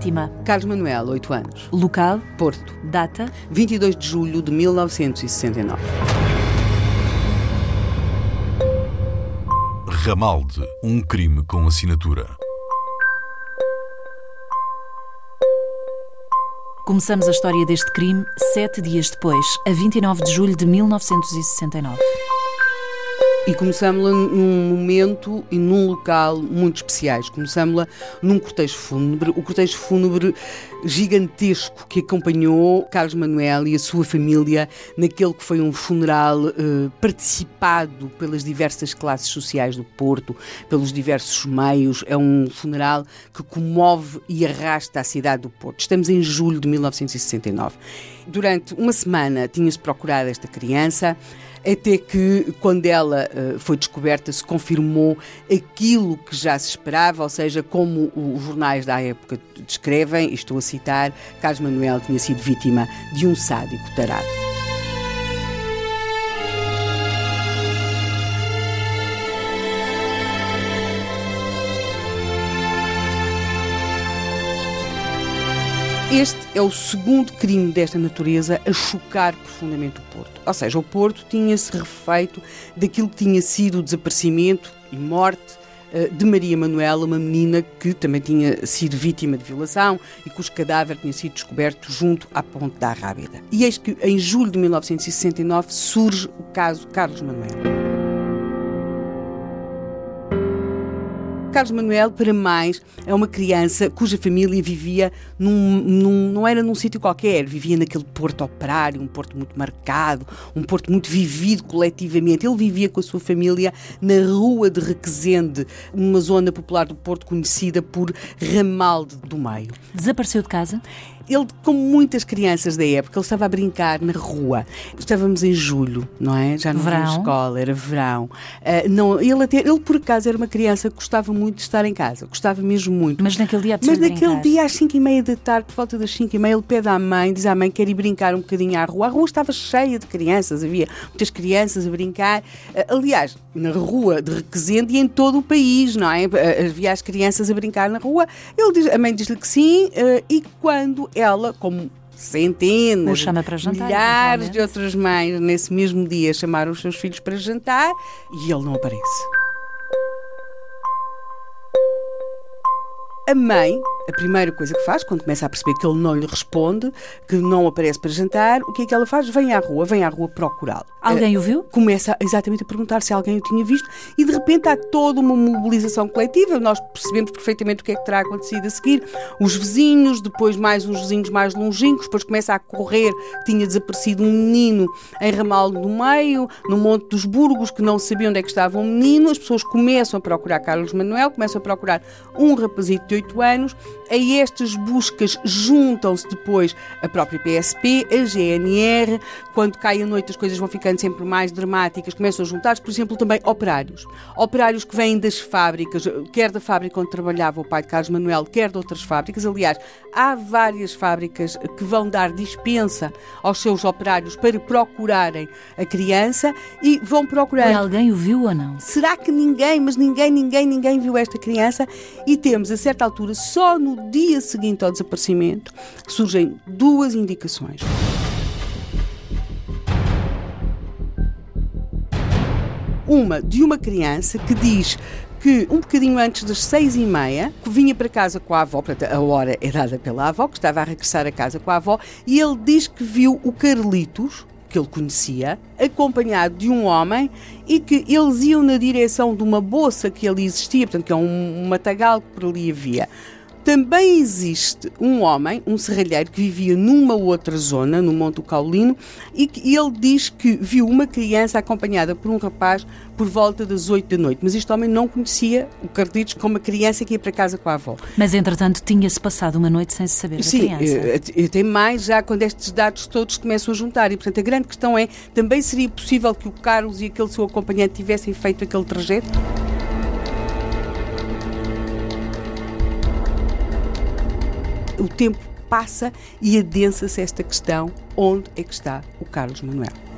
vítima? Carlos Manuel, 8 anos. Local? Porto. Data? 22 de julho de 1969. Ramalde, um crime com assinatura. Começamos a história deste crime sete dias depois, a 29 de julho de 1969. E começámos-la num momento e num local muito especiais. Começámos-la num cortejo fúnebre, o cortejo fúnebre gigantesco que acompanhou Carlos Manuel e a sua família naquele que foi um funeral eh, participado pelas diversas classes sociais do Porto, pelos diversos meios. É um funeral que comove e arrasta a cidade do Porto. Estamos em julho de 1969. Durante uma semana tinha-se procurado esta criança até que, quando ela uh, foi descoberta, se confirmou aquilo que já se esperava, ou seja, como os jornais da época descrevem, estou a citar, Carlos Manuel tinha sido vítima de um sádico tarado. Este é o segundo crime desta natureza a chocar profundamente o Porto. Ou seja, o Porto tinha-se refeito daquilo que tinha sido o desaparecimento e morte eh, de Maria Manuela, uma menina que também tinha sido vítima de violação e cujo cadáver tinha sido descoberto junto à Ponte da Rábida. E eis que em julho de 1969 surge o caso Carlos Manuel. Carlos Manuel, para mais, é uma criança cuja família vivia num, num, não era num sítio qualquer, vivia naquele porto operário, um porto muito marcado, um porto muito vivido coletivamente. Ele vivia com a sua família na Rua de Requesende, uma zona popular do Porto conhecida por Ramalde do Meio. Desapareceu de casa? Ele, como muitas crianças da época, ele estava a brincar na rua. Estávamos em julho, não é? Já não verão. na escola, era verão. Uh, não, ele, até, ele, por acaso, era uma criança que gostava muito de estar em casa, gostava mesmo muito. Mas naquele dia Mas naquele dia, às 5 e meia da tarde, por volta das 5 e meia, ele pede à mãe, diz à mãe que quer ir brincar um bocadinho à rua. A rua estava cheia de crianças, havia muitas crianças a brincar. Uh, aliás, na rua de Requesende e em todo o país, não é? Havia as crianças a brincar na rua. Ele diz, a mãe diz-lhe que sim, e quando ela, como centenas, jantar, milhares de outras mães nesse mesmo dia chamaram os seus filhos para jantar e ele não aparece. A mãe a primeira coisa que faz, quando começa a perceber que ele não lhe responde, que não aparece para jantar, o que é que ela faz? Vem à rua, vem à rua procurá-lo. Alguém o viu? Começa exatamente a perguntar se alguém o tinha visto e de repente há toda uma mobilização coletiva. Nós percebemos perfeitamente o que é que terá acontecido a seguir. Os vizinhos, depois mais uns vizinhos mais longínquos, depois começa a correr que tinha desaparecido um menino em Ramal do Meio, no Monte dos Burgos, que não sabia onde é que estava o um menino. As pessoas começam a procurar Carlos Manuel, começam a procurar um rapazito de 8 anos a estas buscas juntam-se depois a própria PSP, a GNR. Quando cai a noite as coisas vão ficando sempre mais dramáticas, começam a juntar-se, por exemplo, também operários. Operários que vêm das fábricas, quer da fábrica onde trabalhava o pai de Carlos Manuel, quer de outras fábricas. Aliás, há várias fábricas que vão dar dispensa aos seus operários para procurarem a criança e vão procurar. E alguém o viu ou não? Será que ninguém, mas ninguém, ninguém, ninguém viu esta criança? E temos, a certa altura, só no dia seguinte ao desaparecimento, surgem duas indicações. Uma de uma criança que diz que um bocadinho antes das seis e meia, que vinha para casa com a avó, a hora é dada pela avó, que estava a regressar a casa com a avó, e ele diz que viu o Carlitos, que ele conhecia, acompanhado de um homem e que eles iam na direção de uma bolsa que ali existia, portanto, que é um matagal que por ali havia. Também existe um homem, um serralheiro, que vivia numa outra zona, no Monte Caulino, e que ele diz que viu uma criança acompanhada por um rapaz por volta das 8 da noite. Mas este homem não conhecia o Carlitos como uma criança que ia para casa com a avó. Mas, entretanto, tinha-se passado uma noite sem se saber Sim, da criança. Sim, tem mais já quando estes dados todos começam a juntar. E, portanto, a grande questão é, também seria possível que o Carlos e aquele seu acompanhante tivessem feito aquele trajeto? O tempo passa e adensa-se esta questão: onde é que está o Carlos Manuel?